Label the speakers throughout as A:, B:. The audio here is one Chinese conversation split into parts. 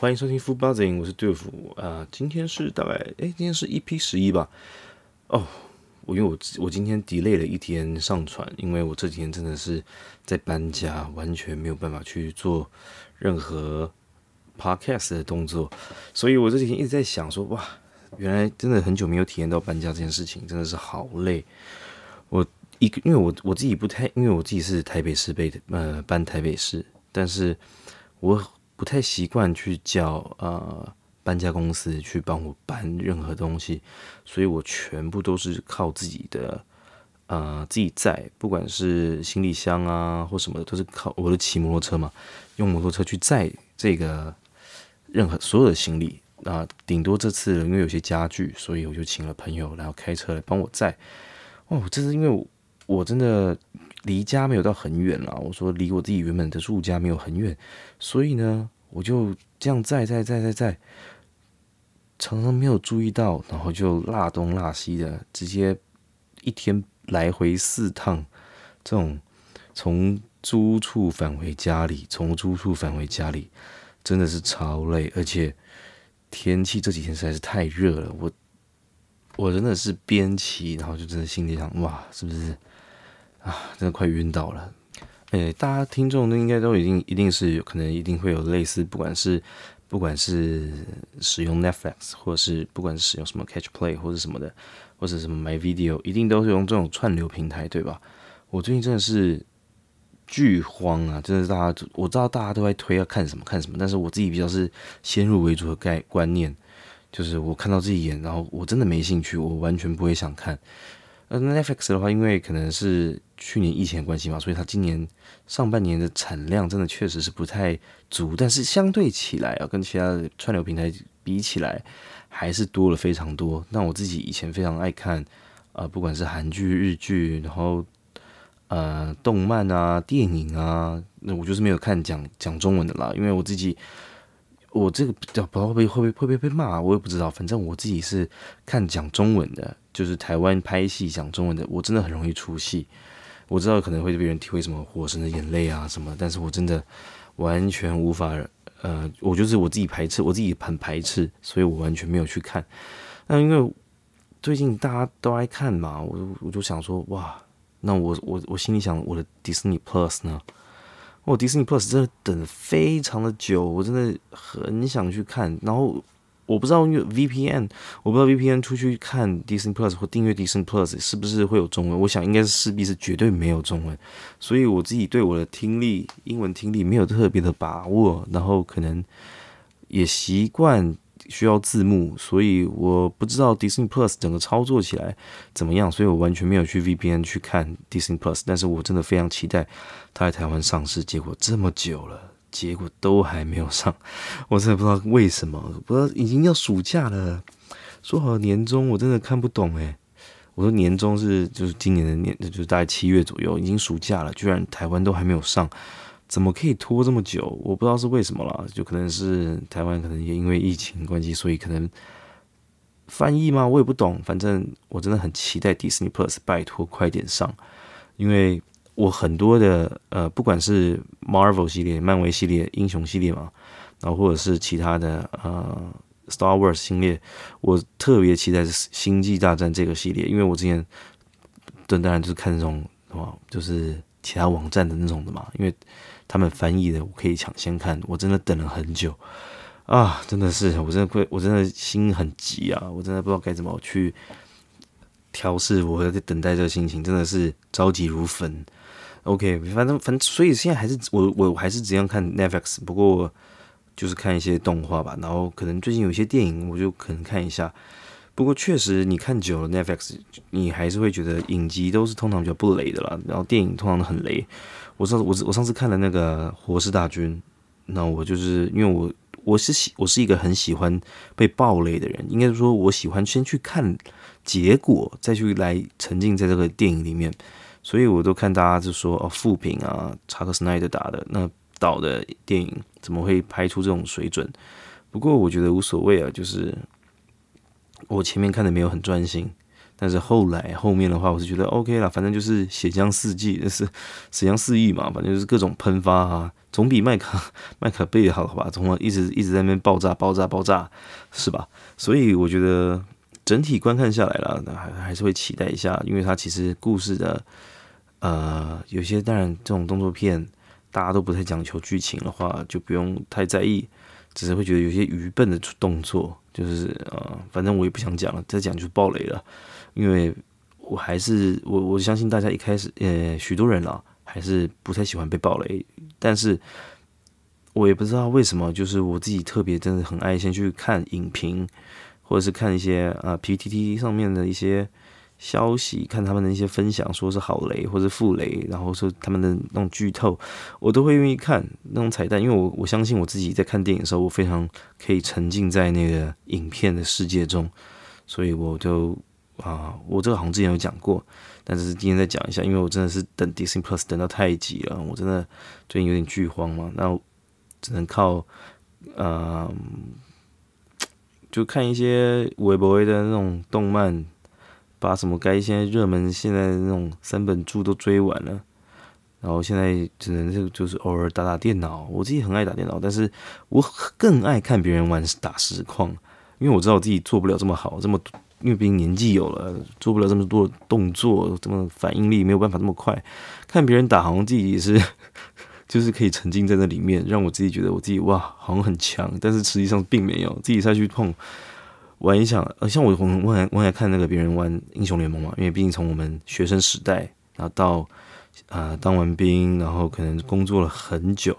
A: 欢迎收听 Food Buzzing，我是杜甫啊。今天是大概哎，今天是 EP 十一吧。哦，我因为我我今天 delay 了一天上传，因为我这几天真的是在搬家，完全没有办法去做任何 podcast 的动作，所以我这几天一直在想说，哇，原来真的很久没有体验到搬家这件事情，真的是好累。我一个，因为我我自己不太，因为我自己是台北市被呃搬台北市，但是我。不太习惯去叫呃搬家公司去帮我搬任何东西，所以我全部都是靠自己的呃自己载，不管是行李箱啊或什么的，都是靠我的骑摩托车嘛，用摩托车去载这个任何所有的行李啊，顶多这次因为有些家具，所以我就请了朋友然后开车来帮我载。哦，这是因为我真的。离家没有到很远啦，我说离我自己原本的住家没有很远，所以呢，我就这样在在在在在，常常没有注意到，然后就拉东拉西的，直接一天来回四趟，这种从租处返回家里，从租处返回家里，真的是超累，而且天气这几天实在是太热了，我我真的是边骑，然后就真的心里想，哇，是不是？啊，真的快晕倒了！诶，大家听众都应该都已经一定是有可能一定会有类似，不管是不管是使用 Netflix，或者是不管是使用什么 Catch Play 或者什么的，或者什么 My Video，一定都是用这种串流平台，对吧？我最近真的是巨慌啊！真的是大家，我知道大家都在推要看什么看什么，但是我自己比较是先入为主的概观念，就是我看到这一眼，然后我真的没兴趣，我完全不会想看。呃，Netflix 的话，因为可能是去年疫情的关系嘛，所以它今年上半年的产量真的确实是不太足，但是相对起来啊，跟其他的串流平台比起来，还是多了非常多。那我自己以前非常爱看，呃，不管是韩剧、日剧，然后呃，动漫啊、电影啊，那我就是没有看讲讲中文的啦，因为我自己。我这个不知道会不会会不会被骂，我也不知道。反正我自己是看讲中文的，就是台湾拍戏讲中文的，我真的很容易出戏。我知道可能会被人体会什么《火神的眼泪》啊什么，但是我真的完全无法，呃，我就是我自己排斥，我自己很排斥，所以我完全没有去看。那因为最近大家都爱看嘛，我我就想说，哇，那我我我心里想，我的 Disney Plus 呢？哦，迪士尼 Plus 真的等非常的久，我真的很想去看。然后我不知道因为 VPN，我不知道 VPN 出去看 Disney Plus 或订阅 Disney Plus 是不是会有中文？我想应该是势必是绝对没有中文。所以我自己对我的听力，英文听力没有特别的把握，然后可能也习惯。需要字幕，所以我不知道 Disney Plus 整个操作起来怎么样，所以我完全没有去 VPN 去看 Disney Plus。但是我真的非常期待它在台湾上市。结果这么久了，结果都还没有上，我真的不知道为什么。不知道已经要暑假了，说好年终，我真的看不懂诶。我说年终是就是今年的年，就是大概七月左右，已经暑假了，居然台湾都还没有上。怎么可以拖这么久？我不知道是为什么了，就可能是台湾可能也因为疫情关系，所以可能翻译吗？我也不懂。反正我真的很期待 Disney Plus，拜托快点上，因为我很多的呃，不管是 Marvel 系列、漫威系列、英雄系列嘛，然后或者是其他的呃 Star Wars 系列，我特别期待是星际大战这个系列，因为我之前当然就是看那种什么，就是其他网站的那种的嘛，因为。他们翻译的，我可以抢先看。我真的等了很久啊，真的是，我真的会，我真的心很急啊，我真的不知道该怎么去调试我在等待这心情，真的是着急如焚。OK，反正反正，所以现在还是我我还是只样看 Netflix，不过就是看一些动画吧，然后可能最近有一些电影，我就可能看一下。不过确实，你看久了 Netflix，你还是会觉得影集都是通常比较不雷的啦，然后电影通常都很雷。我上次我我上次看了那个《活尸大军》，那我就是因为我我是喜我是一个很喜欢被暴雷的人，应该说我喜欢先去看结果，再去来沉浸在这个电影里面，所以我都看大家就说哦，副评啊，查克·斯奈德打的那导的电影怎么会拍出这种水准？不过我觉得无所谓啊，就是我前面看的没有很专心。但是后来后面的话，我是觉得 OK 了，反正就是血浆四季，就是 血浆四溢嘛，反正就是各种喷发啊，总比麦卡 麦卡贝好吧？从一直一直在那边爆炸爆炸爆炸，是吧？所以我觉得整体观看下来了，那还还是会期待一下，因为它其实故事的呃有些当然这种动作片大家都不太讲求剧情的话，就不用太在意，只是会觉得有些愚笨的动作，就是呃反正我也不想讲了，再讲就是爆雷了，因为我还是我我相信大家一开始呃许多人啊。还是不太喜欢被暴雷，但是我也不知道为什么，就是我自己特别真的很爱先去看影评，或者是看一些啊 PPT 上面的一些消息，看他们的一些分享，说是好雷或者负雷，然后说他们的那种剧透，我都会愿意看那种彩蛋，因为我我相信我自己在看电影的时候，我非常可以沉浸在那个影片的世界中，所以我就啊，我这个好像之前有讲过。但是今天再讲一下，因为我真的是等 Disney Plus 等到太急了，我真的最近有点剧荒嘛，那只能靠呃，就看一些微博的那种动漫，把什么该现在热门现在那种三本著都追完了，然后现在只能是就是偶尔打打电脑，我自己很爱打电脑，但是我更爱看别人玩打实况，因为我知道我自己做不了这么好，这么。因为毕竟年纪有了，做不了这么多动作，这么反应力没有办法这么快。看别人打，好像自己也是，就是可以沉浸在那里面，让我自己觉得我自己哇，好像很强。但是实际上并没有，自己再去碰玩一下，呃，像我我我我爱看那个别人玩英雄联盟嘛，因为毕竟从我们学生时代，然后到啊当完兵，然后可能工作了很久，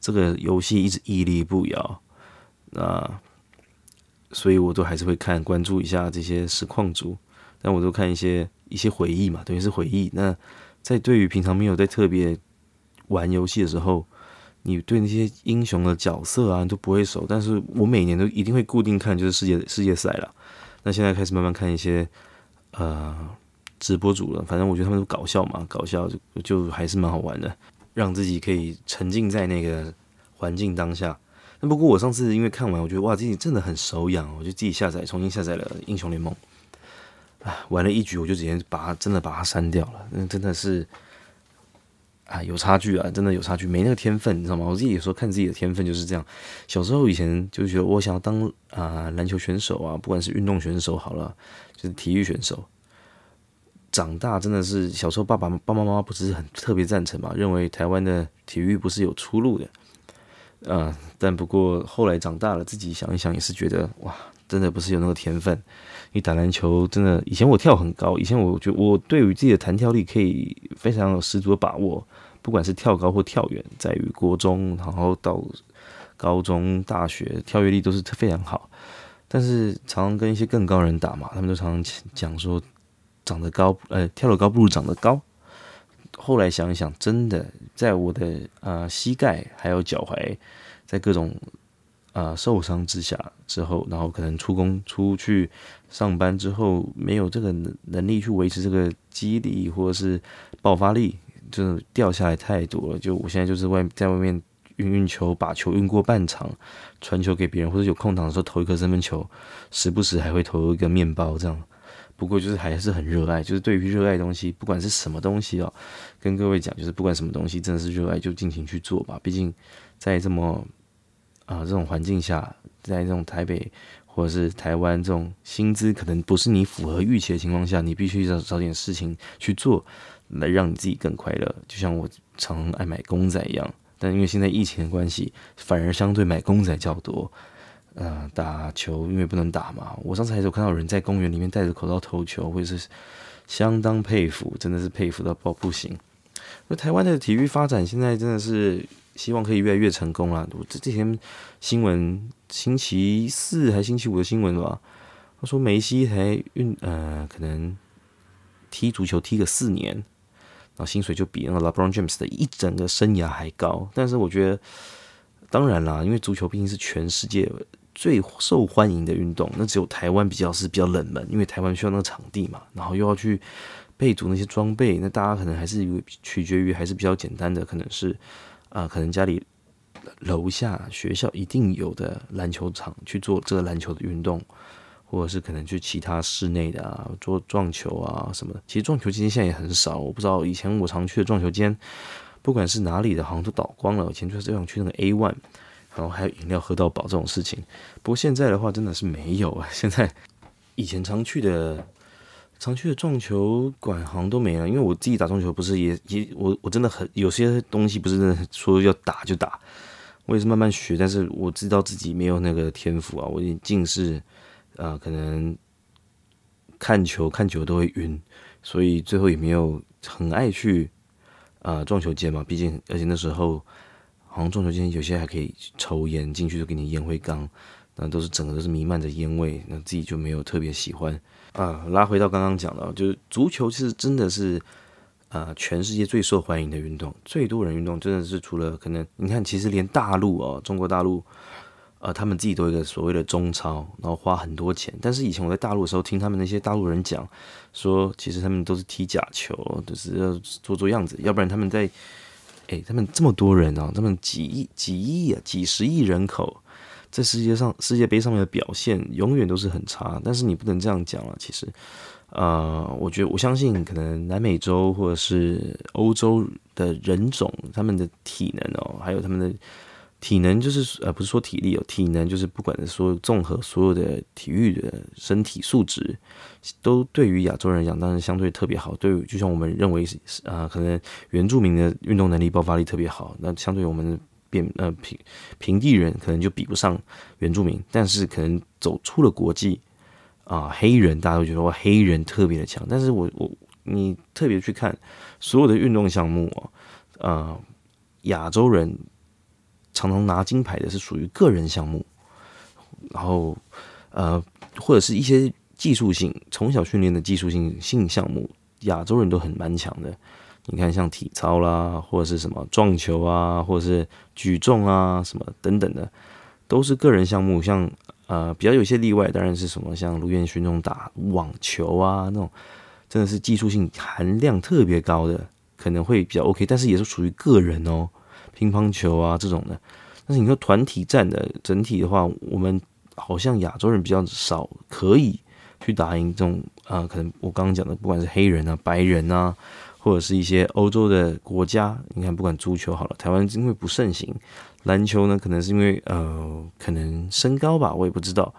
A: 这个游戏一直屹立不摇，那。所以我都还是会看关注一下这些实况组，但我都看一些一些回忆嘛，等于是回忆。那在对于平常没有在特别玩游戏的时候，你对那些英雄的角色啊都不会熟，但是我每年都一定会固定看，就是世界世界赛了。那现在开始慢慢看一些呃直播组了，反正我觉得他们都搞笑嘛，搞笑就就还是蛮好玩的，让自己可以沉浸在那个环境当下。那不过我上次因为看完，我觉得哇，自己真的很手痒，我就自己下载，重新下载了英雄联盟，啊，玩了一局我就直接把它真的把它删掉了，那真的是啊有差距啊，真的有差距，没那个天分，你知道吗？我自己有时候看自己的天分就是这样，小时候以前就觉得我想要当啊篮球选手啊，不管是运动选手好了，就是体育选手，长大真的是小时候爸爸爸爸妈妈不是很特别赞成嘛，认为台湾的体育不是有出路的。嗯，但不过后来长大了，自己想一想也是觉得哇，真的不是有那个天分。你打篮球真的，以前我跳很高，以前我觉我对于自己的弹跳力可以非常有十足的把握，不管是跳高或跳远，在于国中，然后到高中、大学，跳跃力都是非常好。但是常常跟一些更高人打嘛，他们都常常讲说，长得高，呃，跳得高不如长得高。后来想一想，真的，在我的呃膝盖还有脚踝，在各种啊受伤之下之后，然后可能出工出去上班之后，没有这个能力去维持这个肌力或者是爆发力，就掉下来太多了。就我现在就是外在外面运运球，把球运过半场，传球给别人，或者有空档的时候投一颗三分球，时不时还会投一个面包这样。不过就是还是很热爱，就是对于热爱东西，不管是什么东西哦，跟各位讲，就是不管什么东西，真的是热爱就尽情去做吧。毕竟在这么啊这种环境下，在这种台北或者是台湾这种薪资可能不是你符合预期的情况下，你必须要找点事情去做，来让你自己更快乐。就像我常爱买公仔一样，但因为现在疫情的关系，反而相对买公仔较多。呃，打球因为不能打嘛。我上次还有看到人在公园里面戴着口罩投球，或者是相当佩服，真的是佩服到爆不行。那台湾的体育发展现在真的是希望可以越来越成功啦。我这几天新闻，星期四还星期五的新闻吧，他说梅西还运呃，可能踢足球踢个四年，然后薪水就比那个 LeBron James 的一整个生涯还高。但是我觉得，当然啦，因为足球毕竟是全世界。最受欢迎的运动，那只有台湾比较是比较冷门，因为台湾需要那个场地嘛，然后又要去备足那些装备，那大家可能还是取决于还是比较简单的，可能是啊，可能家里楼下学校一定有的篮球场去做这个篮球的运动，或者是可能去其他室内的啊，做撞球啊什么的。其实撞球今天现在也很少，我不知道以前我常去的撞球间不管是哪里的，好像都倒光了。以前就是想去那个 A One，然后还有饮料喝到饱这种事情。不过现在的话，真的是没有啊。现在以前常去的、常去的撞球馆好像都没了。因为我自己打撞球，不是也也我我真的很有些东西不是说要打就打，我也是慢慢学。但是我知道自己没有那个天赋啊，我已经近视，呃，可能看球看久都会晕，所以最后也没有很爱去。啊，撞球间嘛，毕竟而且那时候好像撞球间有些还可以抽烟，进去就给你烟灰缸，那都是整个都是弥漫着烟味，那自己就没有特别喜欢啊。拉回到刚刚讲的，就是足球其实真的是啊，全世界最受欢迎的运动，最多人运动，真的是除了可能你看，其实连大陆哦，中国大陆。呃，他们自己都有一个所谓的中超，然后花很多钱。但是以前我在大陆的时候，听他们那些大陆人讲，说其实他们都是踢假球，就是要做做样子，要不然他们在，哎，他们这么多人啊，他们几亿、几亿啊、几十亿人口，在世界上世界杯上面的表现永远都是很差。但是你不能这样讲啊，其实，呃，我觉得我相信，可能南美洲或者是欧洲的人种，他们的体能哦，还有他们的。体能就是呃，不是说体力哦，体能就是不管说综合所有的体育的身体素质，都对于亚洲人讲，当然相对特别好。对，就像我们认为是啊，可能原住民的运动能力爆发力特别好，那相对于我们变呃平平地人可能就比不上原住民。但是可能走出了国际啊，黑人大家都觉得哇，黑人特别的强。但是我我你特别去看所有的运动项目啊，呃，亚洲人。常常拿金牌的是属于个人项目，然后呃，或者是一些技术性从小训练的技术性性项目，亚洲人都很蛮强的。你看，像体操啦，或者是什么撞球啊，或者是举重啊，什么等等的，都是个人项目。像呃，比较有些例外，当然是什么像卢彦勋那种打网球啊，那种真的是技术性含量特别高的，可能会比较 OK，但是也是属于个人哦。乒乓球啊这种的，但是你说团体战的整体的话，我们好像亚洲人比较少可以去打赢这种啊，可能我刚刚讲的，不管是黑人啊、白人啊，或者是一些欧洲的国家，你看不管足球好了，台湾因为不盛行，篮球呢可能是因为呃可能身高吧，我也不知道，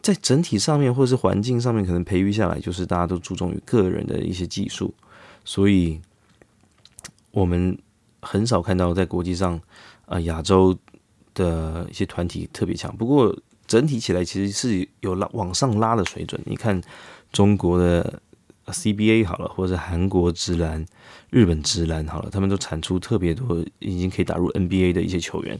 A: 在整体上面或者是环境上面，可能培育下来就是大家都注重于个人的一些技术，所以我们。很少看到在国际上，啊，亚洲的一些团体特别强。不过整体起来其实是有拉往上拉的水准。你看中国的 CBA 好了，或者韩国直男、日本直男好了，他们都产出特别多，已经可以打入 NBA 的一些球员。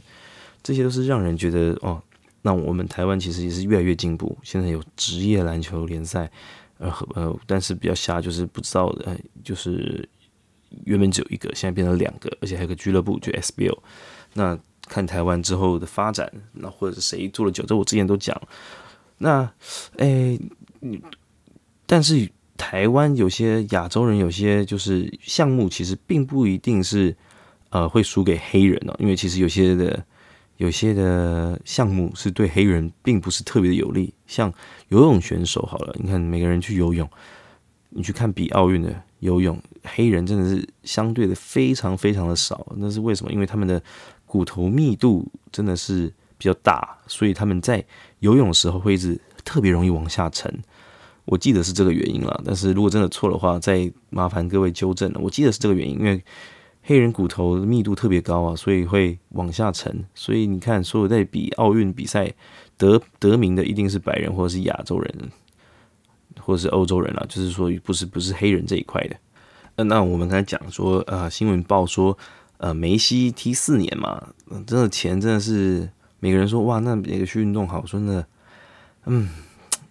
A: 这些都是让人觉得哦，那我们台湾其实也是越来越进步。现在有职业篮球联赛，呃呃，但是比较瞎，就是不知道呃，就是。原本只有一个，现在变成两个，而且还有个俱乐部，就 SBL。那看台湾之后的发展，那或者是谁做了久，这我之前都讲。那，哎，但是台湾有些亚洲人有些就是项目，其实并不一定是呃会输给黑人哦，因为其实有些的有些的项目是对黑人并不是特别的有利。像游泳选手好了，你看每个人去游泳，你去看比奥运的。游泳黑人真的是相对的非常非常的少，那是为什么？因为他们的骨头密度真的是比较大，所以他们在游泳的时候会一直特别容易往下沉。我记得是这个原因了，但是如果真的错的话，再麻烦各位纠正了。我记得是这个原因，因为黑人骨头密度特别高啊，所以会往下沉。所以你看，所有在比奥运比赛得得名的，一定是白人或者是亚洲人。或者是欧洲人啊，就是说不是不是黑人这一块的。那那我们刚才讲说，呃，新闻报说，呃，梅西踢四年嘛，真的钱真的是每个人说哇，那哪个去运动好？真的，嗯，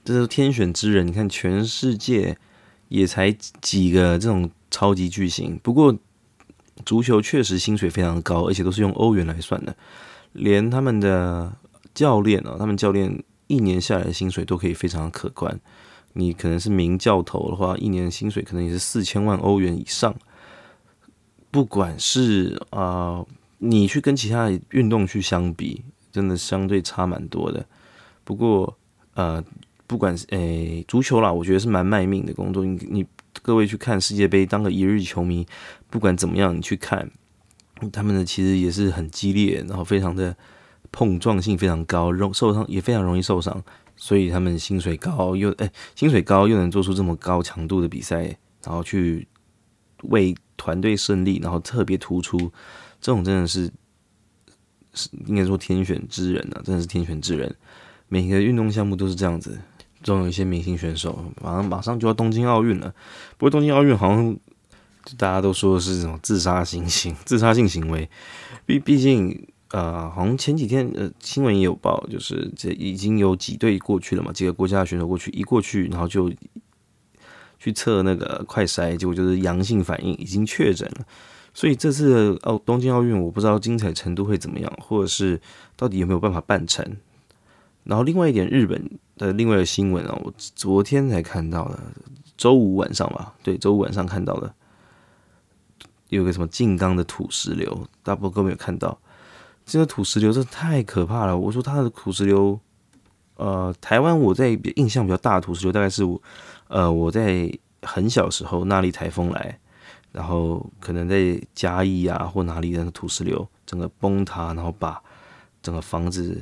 A: 这是天选之人。你看全世界也才几个这种超级巨星。不过足球确实薪水非常高，而且都是用欧元来算的，连他们的教练啊，他们教练一年下来的薪水都可以非常可观。你可能是名教头的话，一年薪水可能也是四千万欧元以上。不管是啊，你去跟其他运动去相比，真的相对差蛮多的。不过呃，不管是诶足球啦，我觉得是蛮卖命的工作。你你各位去看世界杯，当个一日球迷，不管怎么样，你去看他们呢其实也是很激烈，然后非常的碰撞性非常高，容受伤也非常容易受伤，所以他们薪水高又诶薪水高又能做出这么高强度的比赛，然后去为团队胜利，然后特别突出，这种真的是是应该说天选之人啊，真的是天选之人。每个运动项目都是这样子，总有一些明星选手，马上马上就要东京奥运了，不过东京奥运好像。大家都说是这种自杀行行 自杀性行为，毕毕竟呃，好像前几天呃新闻也有报，就是这已经有几队过去了嘛，几个国家的选手过去，一过去然后就去测那个快筛，结果就是阳性反应，已经确诊了。所以这次奥东京奥运，我不知道精彩程度会怎么样，或者是到底有没有办法办成。然后另外一点，日本的另外的新闻啊，我昨天才看到的，周五晚上吧，对，周五晚上看到的。有个什么静冈的土石流，大部分都没有看到。这个土石流真的太可怕了。我说它的土石流，呃，台湾我在印象比较大的土石流，大概是呃我在很小时候，那里台风来，然后可能在嘉义啊或哪里的土石流，整个崩塌，然后把整个房子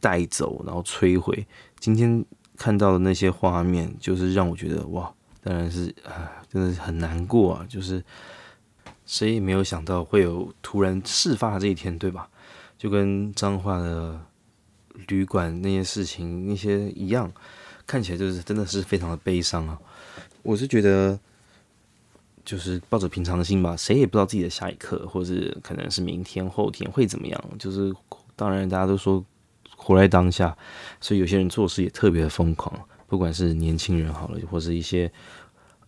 A: 带走，然后摧毁。今天看到的那些画面，就是让我觉得哇，当然是啊，真的是很难过啊，就是。谁也没有想到会有突然事发这一天，对吧？就跟彰化的旅馆那些事情那些一样，看起来就是真的是非常的悲伤啊！我是觉得，就是抱着平常心吧，谁也不知道自己的下一刻，或者可能是明天、后天会怎么样。就是当然，大家都说活在当下，所以有些人做事也特别的疯狂，不管是年轻人好了，或是一些。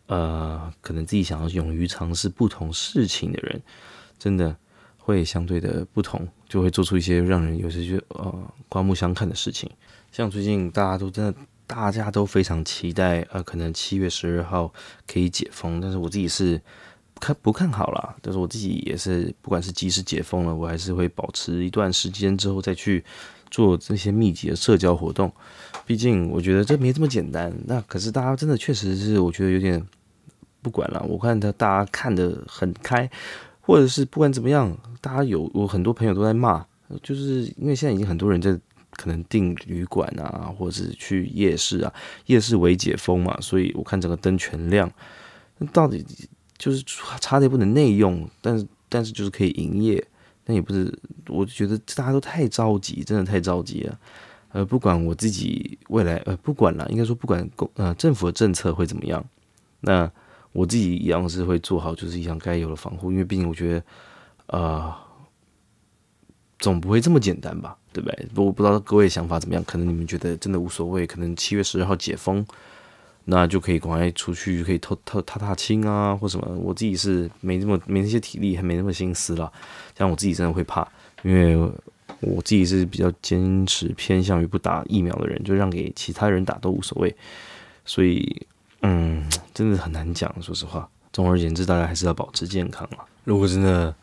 A: 呃，可能自己想要勇于尝试不同事情的人，真的会相对的不同，就会做出一些让人有些就呃刮目相看的事情。像最近大家都真的，大家都非常期待，呃，可能七月十二号可以解封，但是我自己是看不看好啦。但是我自己也是，不管是即使解封了，我还是会保持一段时间之后再去做这些密集的社交活动。毕竟我觉得这没这么简单。那可是大家真的确实是，我觉得有点。不管了，我看他大家看得很开，或者是不管怎么样，大家有我很多朋友都在骂，就是因为现在已经很多人在可能订旅馆啊，或者是去夜市啊，夜市为解封嘛，所以我看整个灯全亮，那到底就是差点不能内用，但是但是就是可以营业，但也不是，我觉得大家都太着急，真的太着急了，呃，不管我自己未来，呃，不管了，应该说不管公呃政府的政策会怎么样，那。我自己一样是会做好，就是一样该有的防护，因为毕竟我觉得，呃，总不会这么简单吧，对不对？我不知道各位想法怎么样，可能你们觉得真的无所谓，可能七月十二号解封，那就可以赶快出去，可以偷偷踏踏青啊，或什么。我自己是没那么没那些体力，还没那么心思了。像我自己真的会怕，因为我自己是比较坚持偏向于不打疫苗的人，就让给其他人打都无所谓，所以。嗯，真的很难讲。说实话，总而言之，大家还是要保持健康啊。如果真的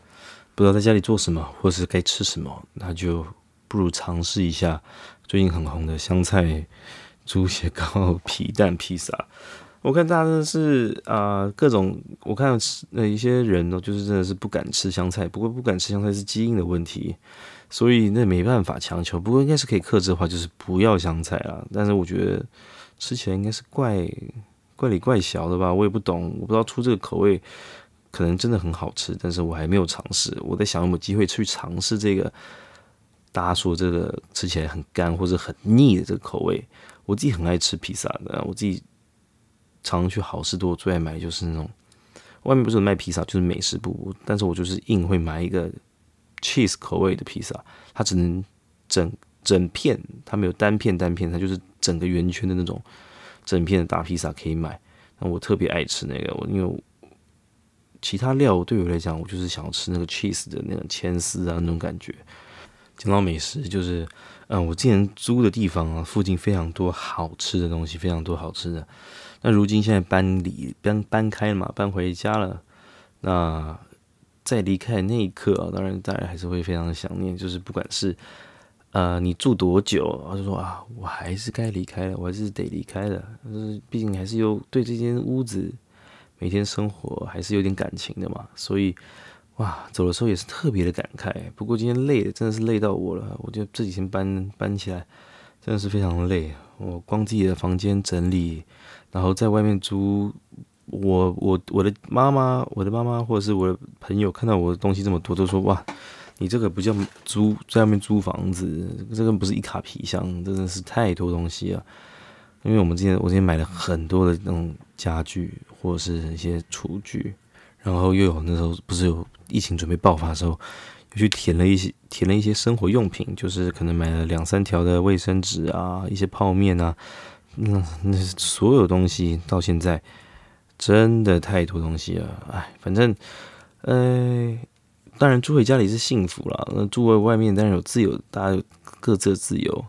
A: 不知道在家里做什么，或是该吃什么，那就不如尝试一下最近很红的香菜猪血糕皮蛋披萨。我看大家真的是啊，各种我看那一些人呢，就是真的是不敢吃香菜。不过不敢吃香菜是基因的问题，所以那没办法强求。不过应该是可以克制的话，就是不要香菜啊。但是我觉得吃起来应该是怪。怪里怪小的吧，我也不懂，我不知道出这个口味可能真的很好吃，但是我还没有尝试。我在想有没有机会去尝试这个大家说这个吃起来很干或者很腻的这个口味。我自己很爱吃披萨的，我自己常去好事多最爱买就是那种外面不是有卖披萨，就是美食部，但是我就是硬会买一个 cheese 口味的披萨，它只能整整片，它没有单片单片，它就是整个圆圈的那种。整片的大披萨可以买，那我特别爱吃那个，我因为其他料对我来讲，我就是想要吃那个 cheese 的那种千丝啊那种感觉。讲到美食，就是嗯，我之前租的地方啊，附近非常多好吃的东西，非常多好吃的。那如今现在搬离搬搬开了嘛，搬回家了。那在离开那一刻啊，当然大家还是会非常的想念，就是不管是。呃，你住多久？他就说啊，我还是该离开了，我还是得离开了。就是毕竟还是有对这间屋子每天生活还是有点感情的嘛，所以哇，走的时候也是特别的感慨。不过今天累的真的是累到我了，我觉得这几天搬搬起来真的是非常累。我光自己的房间整理，然后在外面租，我我我的妈妈，我的妈妈或者是我的朋友看到我的东西这么多，都说哇，你这个不叫租，在外面租房子，这个不是一卡皮箱，真的是太多东西了。因为我们之前我之前买了很多的那种家具或者是一些厨具，然后又有那时候不是有疫情准备爆发的时候，又去填了一些填了一些生活用品，就是可能买了两三条的卫生纸啊，一些泡面啊，那那所有东西到现在真的太多东西了，哎，反正呃，当然住回家里是幸福了，那住在外面当然有自由，大家各自的自由。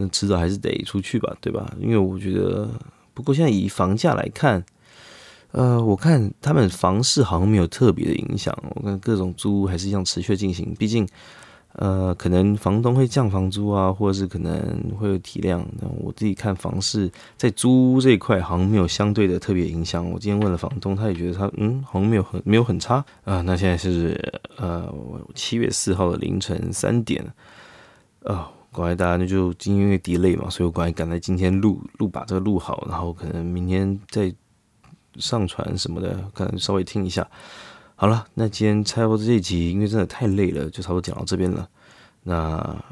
A: 那迟早还是得出去吧，对吧？因为我觉得，不过现在以房价来看，呃，我看他们房市好像没有特别的影响。我看各种租屋还是一样持续进行，毕竟，呃，可能房东会降房租啊，或者是可能会有体谅。那我自己看房市在租屋这一块好像没有相对的特别影响。我今天问了房东，他也觉得他嗯，好像没有很没有很差啊。那现在是呃七月四号的凌晨三点啊。赶快大家那就今因为 delay 嘛，所以我赶快赶在今天录录把这个录好，然后可能明天再上传什么的，可能稍微听一下。好了，那今天差不多这一集，因为真的太累了，就差不多讲到这边了。那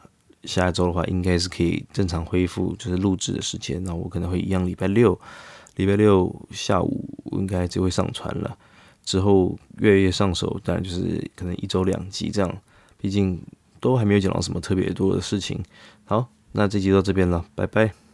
A: 下一周的话，应该是可以正常恢复，就是录制的时间。那我可能会一样，礼拜六礼拜六下午应该就会上传了。之后越来越上手，当然就是可能一周两集这样，毕竟。都还没有讲到什么特别多的事情。好，那这集到这边了，拜拜。